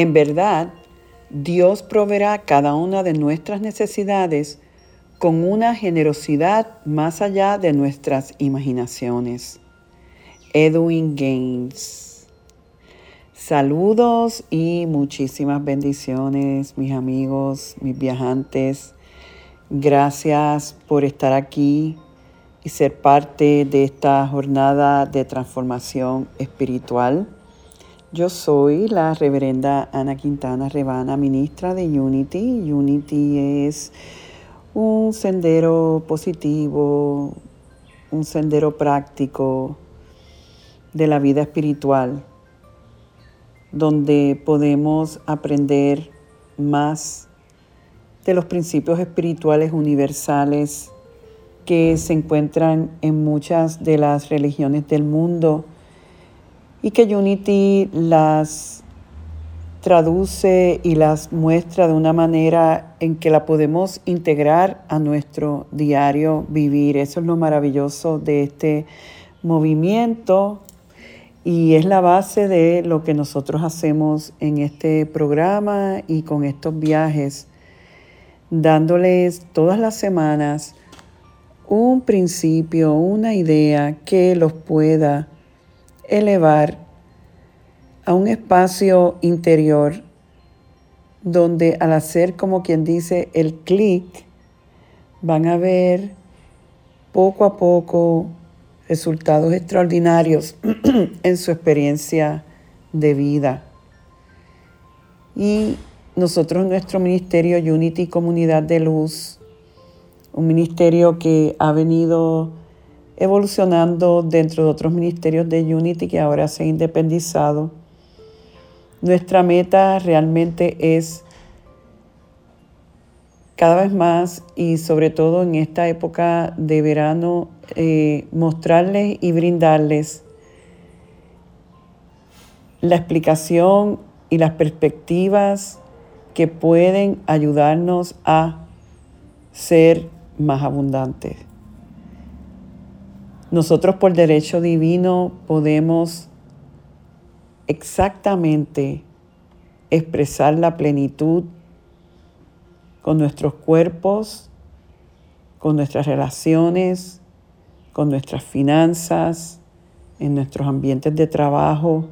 En verdad, Dios proveerá cada una de nuestras necesidades con una generosidad más allá de nuestras imaginaciones. Edwin Gaines. Saludos y muchísimas bendiciones, mis amigos, mis viajantes. Gracias por estar aquí y ser parte de esta jornada de transformación espiritual. Yo soy la reverenda Ana Quintana Rebana, ministra de Unity. Unity es un sendero positivo, un sendero práctico de la vida espiritual, donde podemos aprender más de los principios espirituales universales que se encuentran en muchas de las religiones del mundo y que Unity las traduce y las muestra de una manera en que la podemos integrar a nuestro diario vivir. Eso es lo maravilloso de este movimiento y es la base de lo que nosotros hacemos en este programa y con estos viajes, dándoles todas las semanas un principio, una idea que los pueda elevar a un espacio interior donde al hacer como quien dice el clic, van a ver poco a poco resultados extraordinarios en su experiencia de vida. Y nosotros, nuestro ministerio Unity Comunidad de Luz, un ministerio que ha venido evolucionando dentro de otros ministerios de Unity que ahora se ha independizado, nuestra meta realmente es cada vez más y sobre todo en esta época de verano eh, mostrarles y brindarles la explicación y las perspectivas que pueden ayudarnos a ser más abundantes. Nosotros por derecho divino podemos exactamente expresar la plenitud con nuestros cuerpos, con nuestras relaciones, con nuestras finanzas, en nuestros ambientes de trabajo.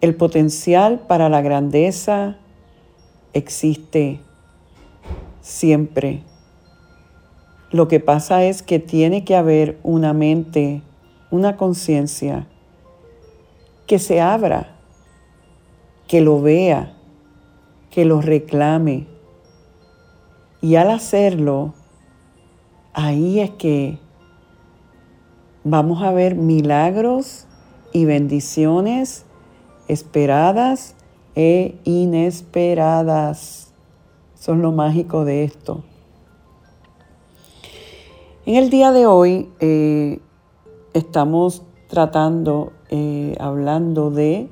El potencial para la grandeza existe siempre. Lo que pasa es que tiene que haber una mente, una conciencia que se abra, que lo vea, que lo reclame. Y al hacerlo, ahí es que vamos a ver milagros y bendiciones esperadas e inesperadas. Son lo mágico de esto. En el día de hoy eh, estamos tratando eh, hablando de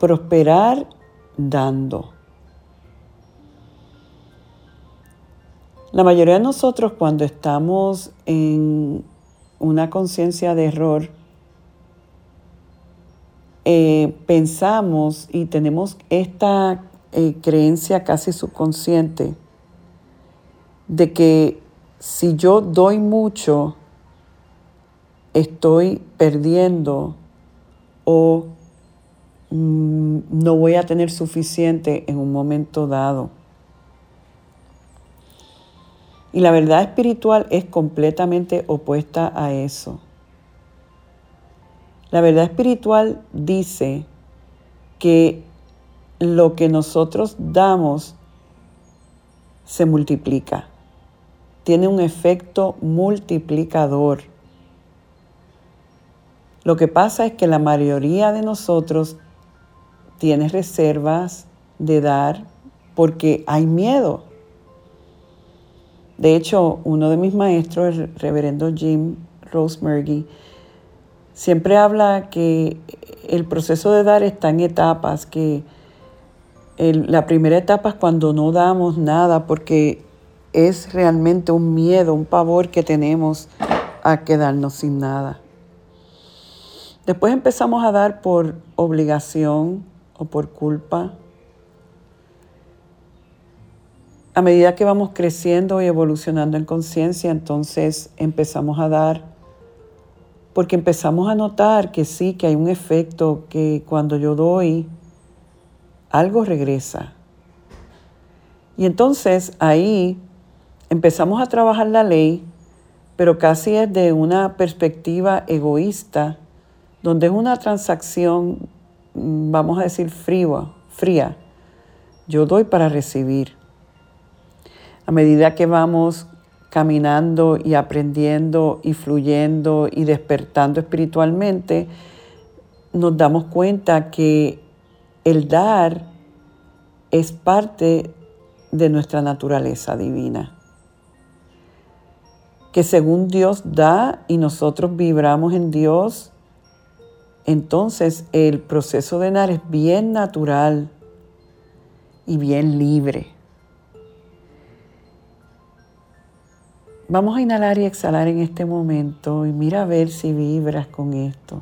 prosperar dando. La mayoría de nosotros cuando estamos en una conciencia de error, eh, pensamos y tenemos esta creencia casi subconsciente de que si yo doy mucho, estoy perdiendo o mm, no voy a tener suficiente en un momento dado. Y la verdad espiritual es completamente opuesta a eso. La verdad espiritual dice que lo que nosotros damos se multiplica. Tiene un efecto multiplicador. Lo que pasa es que la mayoría de nosotros tiene reservas de dar porque hay miedo. De hecho, uno de mis maestros, el reverendo Jim Rosemurgy, siempre habla que el proceso de dar está en etapas, que la primera etapa es cuando no damos nada porque es realmente un miedo, un pavor que tenemos a quedarnos sin nada. Después empezamos a dar por obligación o por culpa a medida que vamos creciendo y evolucionando en conciencia, entonces empezamos a dar, porque empezamos a notar que sí, que hay un efecto, que cuando yo doy, algo regresa. Y entonces ahí empezamos a trabajar la ley, pero casi es de una perspectiva egoísta, donde es una transacción, mm, vamos a decir, fría, fría. Yo doy para recibir a medida que vamos caminando y aprendiendo y fluyendo y despertando espiritualmente, nos damos cuenta que el dar es parte de nuestra naturaleza divina. Que según Dios da y nosotros vibramos en Dios, entonces el proceso de dar es bien natural y bien libre. Vamos a inhalar y exhalar en este momento y mira a ver si vibras con esto.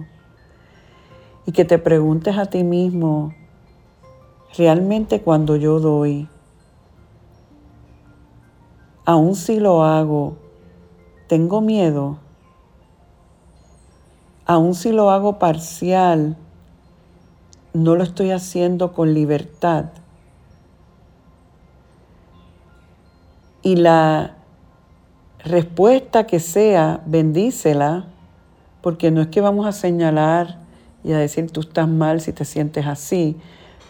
Y que te preguntes a ti mismo, realmente cuando yo doy, aun si lo hago, tengo miedo. Aun si lo hago parcial, no lo estoy haciendo con libertad. Y la respuesta que sea, bendícela, porque no es que vamos a señalar y a decir tú estás mal si te sientes así.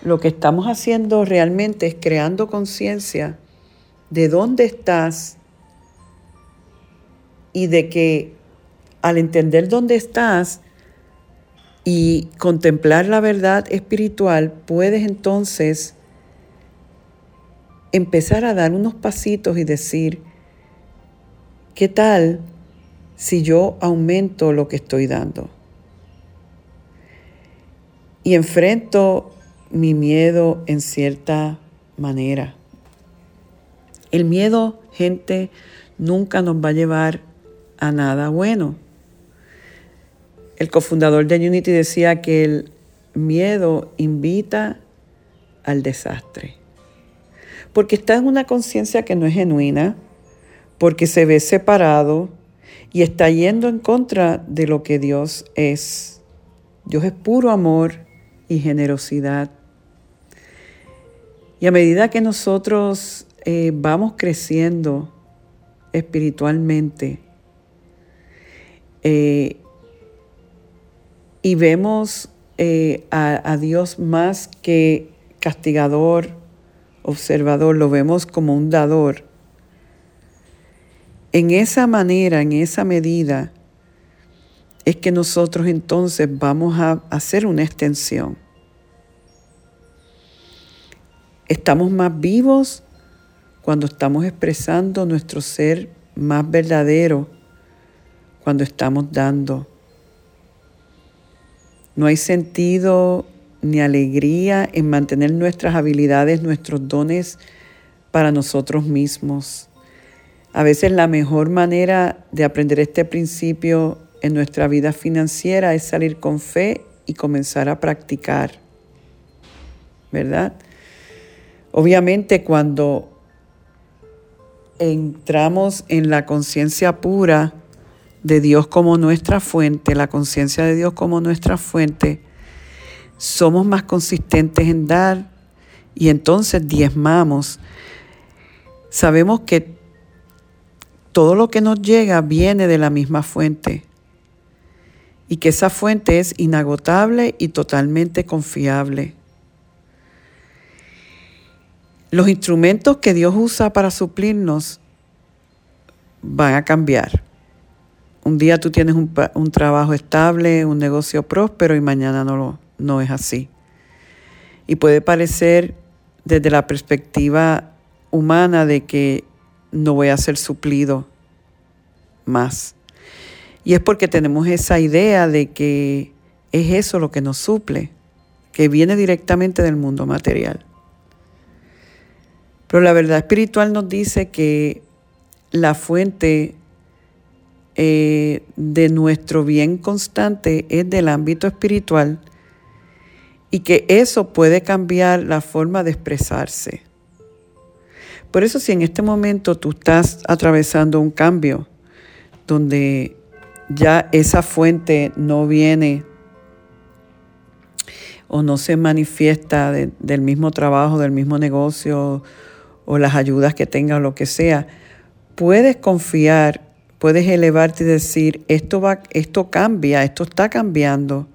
Lo que estamos haciendo realmente es creando conciencia de dónde estás y de que al entender dónde estás y contemplar la verdad espiritual, puedes entonces empezar a dar unos pasitos y decir, ¿Qué tal si yo aumento lo que estoy dando? Y enfrento mi miedo en cierta manera. El miedo, gente, nunca nos va a llevar a nada bueno. El cofundador de Unity decía que el miedo invita al desastre. Porque está en una conciencia que no es genuina, porque se ve separado y está yendo en contra de lo que Dios es. Dios es puro amor y generosidad. Y a medida que nosotros eh, vamos creciendo espiritualmente eh, y vemos eh, a Dios más que castigador, observador, lo vemos como un dador en esa manera, en esa medida, es que nosotros entonces vamos a hacer una extensión. Estamos más vivos cuando estamos expresando nuestro ser más verdadero, cuando estamos dando. No hay sentido ni alegría en mantener nuestras habilidades, nuestros dones para nosotros mismos. A veces la mejor manera de aprender este principio en nuestra vida financiera es salir con fe y comenzar a practicar, ¿verdad? Obviamente cuando entramos en la conciencia pura de Dios como nuestra fuente, la conciencia de Dios como nuestra fuente, somos más consistentes en dar y entonces diezmamos, sabemos que todo lo que nos llega viene de la misma fuente y que esa fuente es inagotable y totalmente confiable. Los instrumentos que Dios usa para suplirnos van a cambiar. Un día tú tienes un, trabajo estable, un negocio próspero y mañana no, no es así. Y puede parecer desde la perspectiva humana de que no voy a ser suplido más. Y es porque tenemos esa idea de que es eso lo que nos suple, que viene directamente del mundo material. Pero la verdad espiritual nos dice que la fuente eh, de nuestro bien constante es del ámbito espiritual y que eso puede cambiar la forma de expresarse. Por eso si en este momento tú estás atravesando un cambio donde ya esa fuente no viene o no se manifiesta del mismo trabajo, del mismo negocio o las ayudas que tenga o lo que sea, puedes confiar, puedes elevarte y decir, esto, va, esto cambia, esto está cambiando,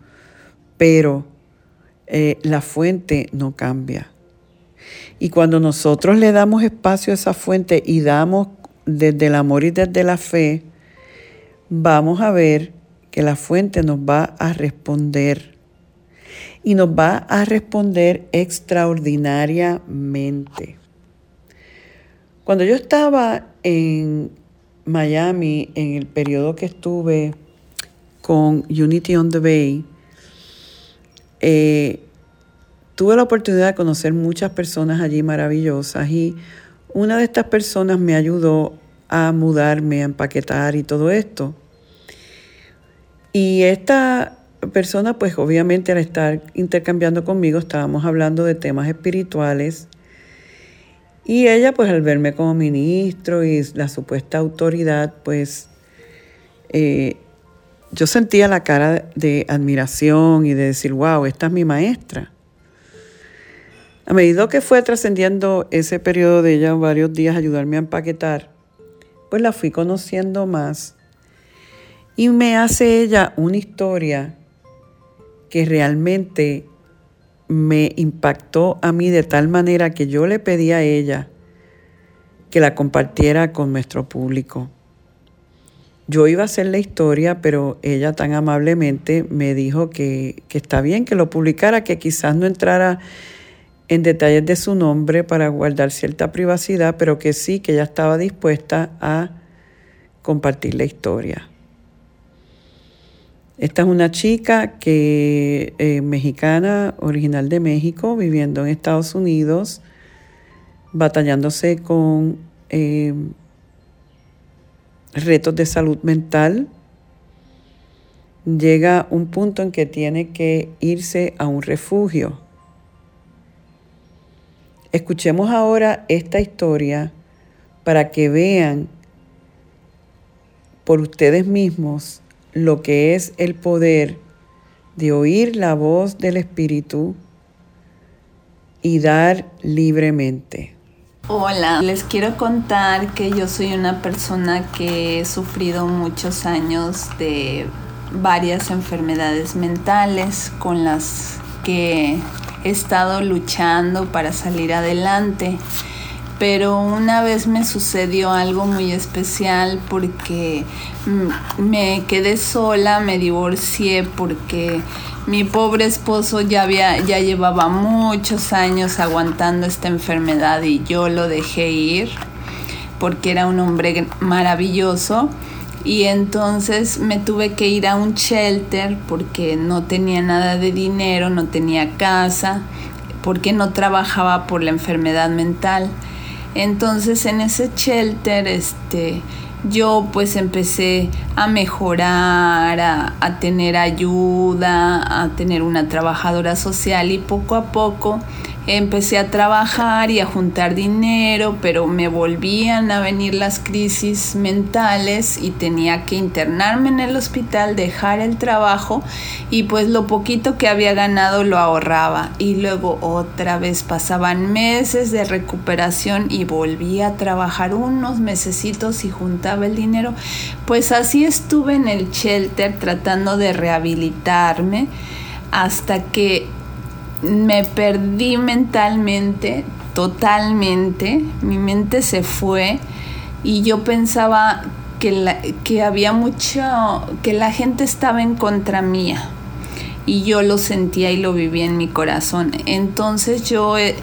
pero eh, la fuente no cambia. Y cuando nosotros le damos espacio a esa fuente y damos desde el amor y desde la fe, vamos a ver que la fuente nos va a responder. Y nos va a responder extraordinariamente. Cuando yo estaba en Miami, en el periodo que estuve con Unity on the Bay, eh, tuve la oportunidad de conocer muchas personas allí maravillosas y una de estas personas me ayudó a mudarme, a empaquetar y todo esto. Y esta persona, pues obviamente al estar intercambiando conmigo, estábamos hablando de temas espirituales. Y ella, pues al verme como ministro y la supuesta autoridad, pues eh, yo sentía la cara de admiración y de decir, wow, esta es mi maestra. A medida que fue trascendiendo ese periodo de ella, varios días ayudarme a empaquetar, pues la fui conociendo más y me hace ella una historia que realmente me impactó a mí de tal manera que yo le pedí a ella que la compartiera con nuestro público. Yo iba a hacer la historia, pero ella tan amablemente me dijo que, que está bien que lo publicara, que quizás no entrara en detalles de su nombre para guardar cierta privacidad, pero que sí, que ella estaba dispuesta a compartir la historia. Esta es una chica que eh, mexicana, original de México, viviendo en Estados Unidos, batallándose con eh, retos de salud mental. Llega un punto en que tiene que irse a un refugio Escuchemos ahora esta historia para que vean por ustedes mismos lo que es el poder de oír la voz del Espíritu y dar libremente. Hola, les quiero contar que yo soy una persona que he sufrido muchos años de varias enfermedades mentales con las que he estado luchando para salir adelante. Pero una vez me sucedió algo muy especial porque me quedé sola, me divorcié porque mi pobre esposo ya había ya llevaba muchos años aguantando esta enfermedad y yo lo dejé ir porque era un hombre maravilloso y entonces me tuve que ir a un shelter porque no tenía nada de dinero, no tenía casa, porque no trabajaba por la enfermedad mental. Entonces en ese shelter este, yo pues empecé a mejorar, a, a, tener ayuda, a tener una trabajadora social y poco a poco empecé a trabajar y a juntar dinero, pero me volvían a venir las crisis mentales y tenía que internarme en el hospital, dejar el trabajo y pues lo poquito que había ganado lo ahorraba y luego otra vez pasaban meses de recuperación y volvía a trabajar unos mesecitos y juntaba el dinero. Pues así estuve en el shelter tratando de rehabilitarme hasta que me perdí mentalmente, totalmente, mi mente se fue y yo pensaba que, la, que había mucho, que la gente estaba en contra mía y yo lo sentía y lo vivía en mi corazón. Entonces yo eh,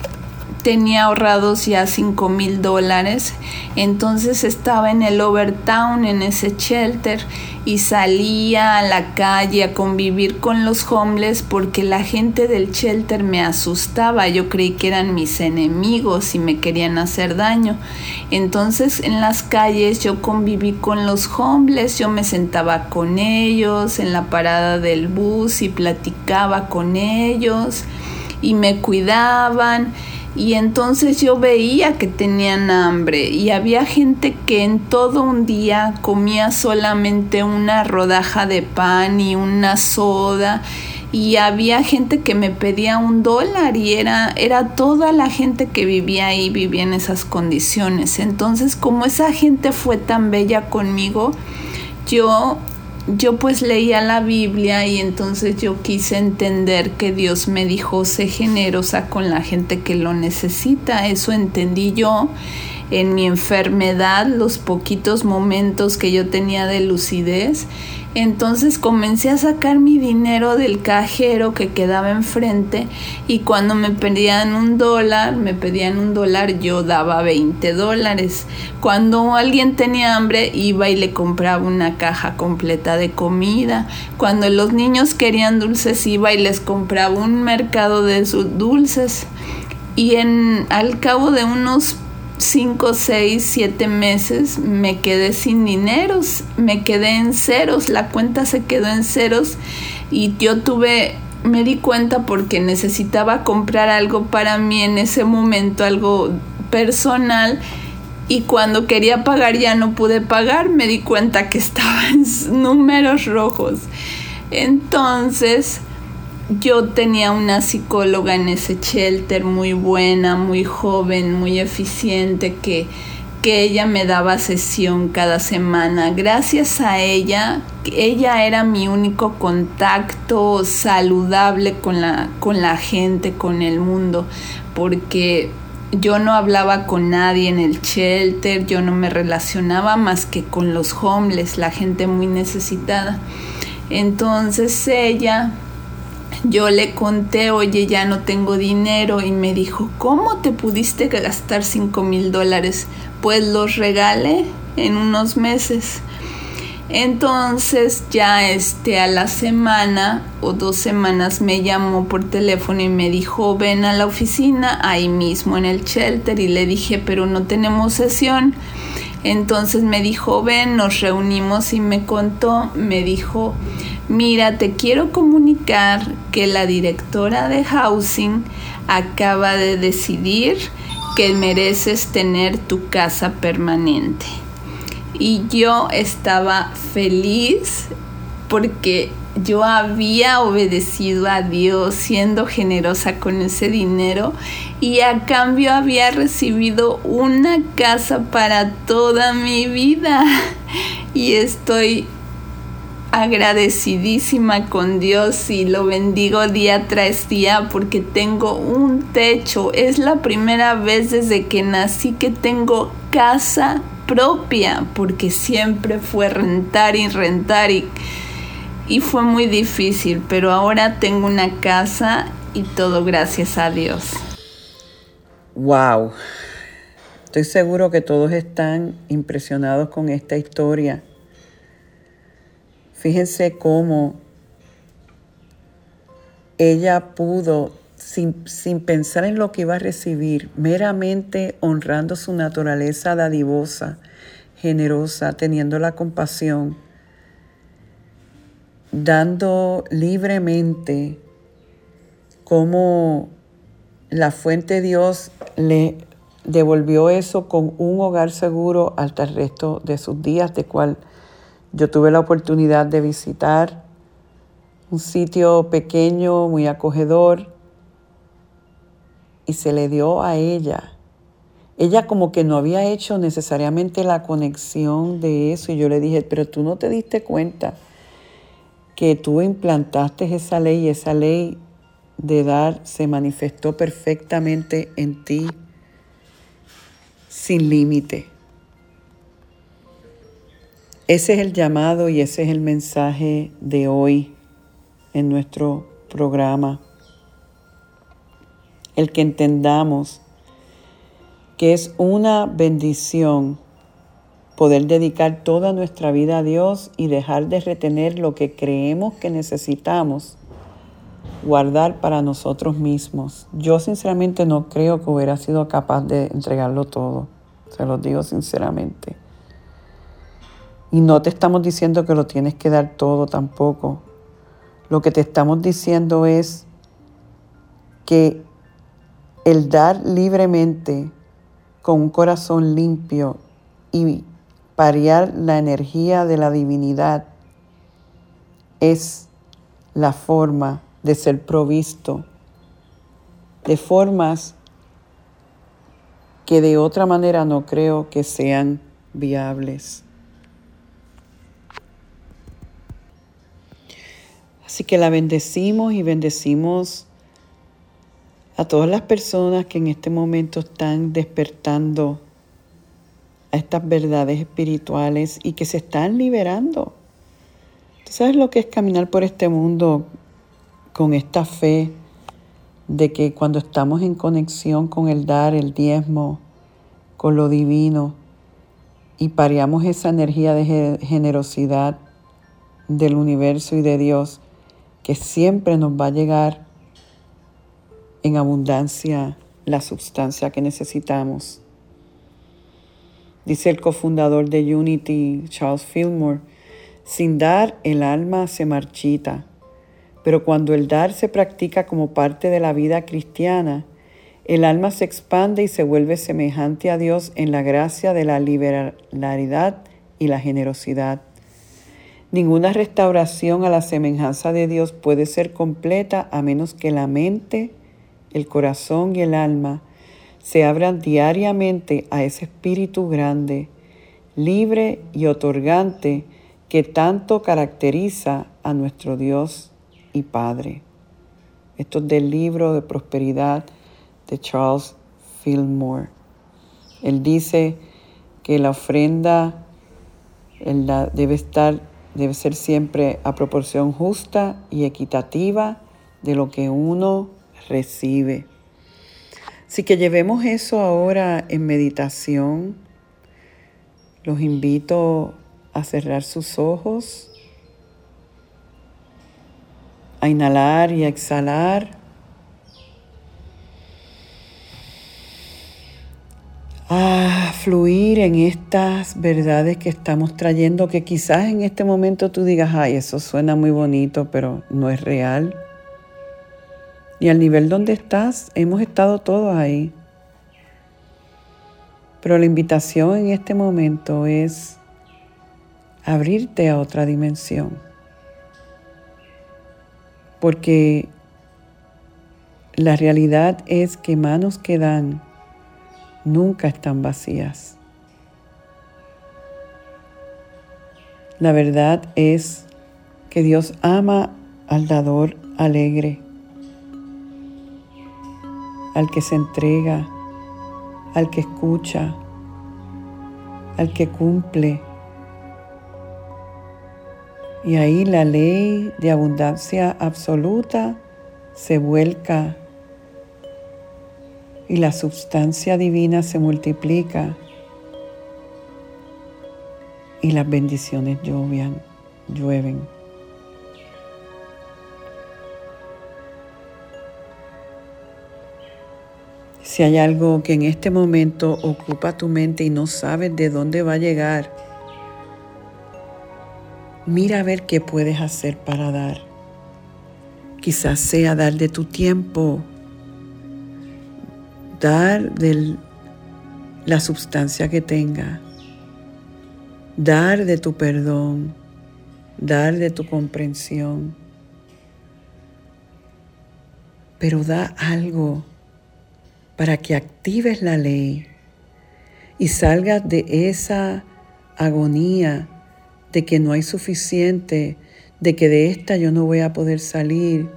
tenía ahorrados ya 5 mil dólares, entonces estaba en el Overtown, en ese shelter, y salía a la calle a convivir con los homeless porque la gente del shelter me asustaba, yo creí que eran mis enemigos y me querían hacer daño. Entonces en las calles yo conviví con los homeless, yo me sentaba con ellos en la parada del bus y platicaba con ellos y me cuidaban y entonces yo veía que tenían hambre y había gente que en todo un día comía solamente una rodaja de pan y una soda y había gente que me pedía un dólar y era, era toda la gente que vivía ahí, vivía en esas condiciones. Entonces como esa gente fue tan bella conmigo, yo yo pues leía la Biblia y entonces yo quise entender que Dios me dijo, sé generosa con la gente que lo necesita. Eso entendí yo en mi enfermedad, los poquitos momentos que yo tenía de lucidez entonces comencé a sacar mi dinero del cajero que quedaba enfrente y cuando me pedían un dólar, me pedían un dólar, yo daba 20 dólares. Cuando alguien tenía hambre, iba y le compraba una caja completa de comida. Cuando los niños querían dulces, iba y les compraba un mercado de sus dulces. Y en, al cabo de unos 5, 6, 7 meses me quedé sin dineros, me quedé en ceros, la cuenta se quedó en ceros y yo tuve, me di cuenta porque necesitaba comprar algo para mí en ese momento, algo personal y cuando quería pagar ya no pude pagar, me di cuenta que estaba en números rojos. Entonces, yo tenía una psicóloga en ese shelter muy buena, muy joven, muy eficiente, que, que ella me daba sesión cada semana. Gracias a ella, ella era mi único contacto saludable con la, con la gente, con el mundo, porque yo no hablaba con nadie en el shelter, yo no me relacionaba más que con los homeless, la gente muy necesitada. Entonces ella yo le conté, oye, ya no tengo dinero y me dijo, ¿cómo te pudiste gastar 5 mil dólares? Pues los regalé en unos meses. Entonces ya este a la semana o dos semanas me llamó por teléfono y me dijo ven a la oficina ahí mismo en el shelter y le dije pero no tenemos sesión. Entonces me dijo ven, nos reunimos y me contó, me dijo Mira, te quiero comunicar que la directora de Housing acaba de decidir que mereces tener tu casa permanente. Y yo estaba feliz porque yo había obedecido a Dios siendo generosa con ese dinero y a cambio había recibido una casa para toda mi vida. Y estoy agradecidísima con Dios y lo bendigo día tras día porque tengo un techo. Es la primera vez desde que nací que tengo casa propia porque siempre fue rentar y rentar y, y fue muy difícil, pero ahora tengo una casa y todo gracias a Dios. Wow. Estoy seguro que todos están impresionados con esta historia Fíjense cómo ella pudo, sin, pensar en lo que iba a recibir, meramente honrando su naturaleza dadivosa, generosa, teniendo la compasión, dando libremente como la fuente de Dios le devolvió eso con un hogar seguro hasta el resto de sus días, de cual yo tuve la oportunidad de visitar un sitio pequeño, muy acogedor, y se le dio a ella. Ella como que no había hecho necesariamente la conexión de eso y yo le dije, pero tú no te diste cuenta que tú implantaste esa ley y esa ley de dar se manifestó perfectamente en ti sin límite. Ese es el llamado y ese es el mensaje de hoy en nuestro programa. El que entendamos que es una bendición poder dedicar toda nuestra vida a Dios y dejar de retener lo que creemos que necesitamos guardar para nosotros mismos. Yo sinceramente no creo que hubiera sido capaz de entregarlo todo, se lo digo sinceramente. Y no te estamos diciendo que lo tienes que dar todo tampoco. Lo que te estamos diciendo es que el dar libremente con un corazón limpio y parear la energía de la divinidad es la forma de ser provisto de formas que de otra manera no creo que sean viables. Así que la bendecimos y bendecimos a todas las personas que en este momento están despertando a estas verdades espirituales y que se están liberando. ¿Tú sabes lo que es caminar por este mundo con esta fe de que cuando estamos en conexión con el dar, el diezmo, con lo divino, y pareamos esa energía de generosidad del universo y de Dios, que siempre nos va a llegar en abundancia la sustancia que necesitamos. Dice el cofundador de Unity, Charles Fillmore, sin dar el alma se marchita, pero cuando el dar se practica como parte de la vida cristiana, el alma se expande y se vuelve semejante a Dios en la gracia de la liberalidad y la generosidad. Ninguna restauración a la semejanza de Dios puede ser completa a menos que la mente, el corazón y el alma se abran diariamente a ese espíritu grande, libre y otorgante que tanto caracteriza a nuestro Dios y Padre. Esto es del libro de prosperidad de Charles Fillmore. Él dice que la ofrenda debe estar debe ser siempre a proporción justa y equitativa de lo que uno recibe. Así que llevemos eso ahora en meditación. Los invito a cerrar sus ojos, a inhalar y a exhalar. a fluir en estas verdades que estamos trayendo, que quizás en este momento tú digas, ay, eso suena muy bonito, pero no es real. Y al nivel donde estás, hemos estado todos ahí. Pero la invitación en este momento es abrirte a otra dimensión. Porque la realidad es que manos que dan nunca están vacías. La verdad es que Dios ama al dador alegre, al que se entrega, al que escucha, al que cumple. Y ahí la ley de abundancia absoluta se vuelca y la sustancia divina se multiplica y las bendiciones llovian, llueven. Si hay algo que en este momento ocupa tu mente y no sabes de dónde va a llegar, mira a ver qué puedes hacer para dar. Quizás sea dar de tu tiempo, dar de la sustancia que tenga, dar de tu perdón, dar de tu comprensión. Pero da algo para que actives la ley y salgas de esa agonía de que no hay suficiente, de que de esta yo no voy a poder salir,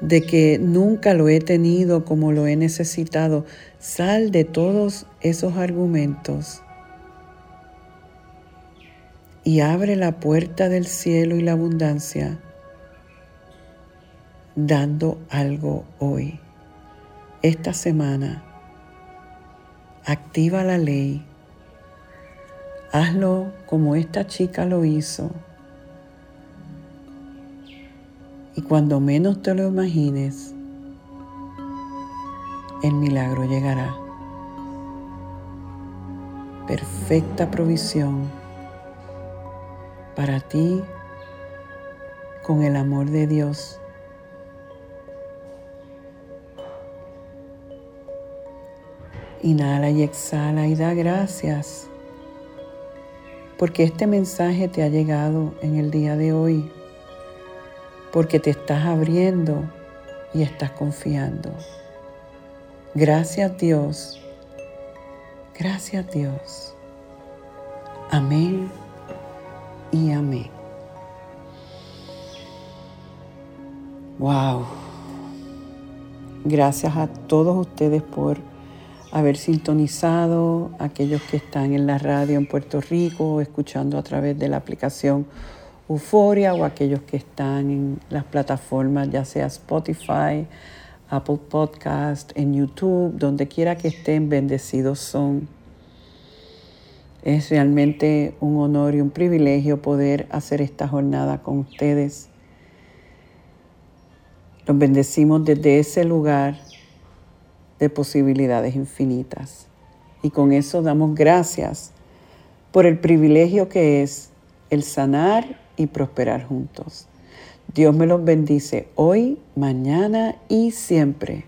de que nunca lo he tenido como lo he necesitado. Sal de todos esos argumentos y abre la puerta del cielo y la abundancia dando algo hoy, esta semana. Activa la ley. Hazlo como esta chica lo hizo. Y cuando menos te lo imagines, el milagro llegará. Perfecta provisión para ti con el amor de Dios. Inhala y exhala y da gracias porque este mensaje te ha llegado en el día de hoy, porque te estás abriendo y estás confiando. Gracias Dios, gracias Dios. Amén y amén. Wow. Gracias a todos ustedes por haber sintonizado, aquellos que están en la radio en Puerto Rico, escuchando a través de la aplicación Euforia o aquellos que están en las plataformas, ya sea Spotify, Apple Podcast, en YouTube, donde quiera que estén, bendecidos son. Es realmente un honor y un privilegio poder hacer esta jornada con ustedes. Los bendecimos desde ese lugar de posibilidades infinitas. Y con eso damos gracias por el privilegio que es el sanar y prosperar juntos. Dios me los bendice hoy, mañana y siempre.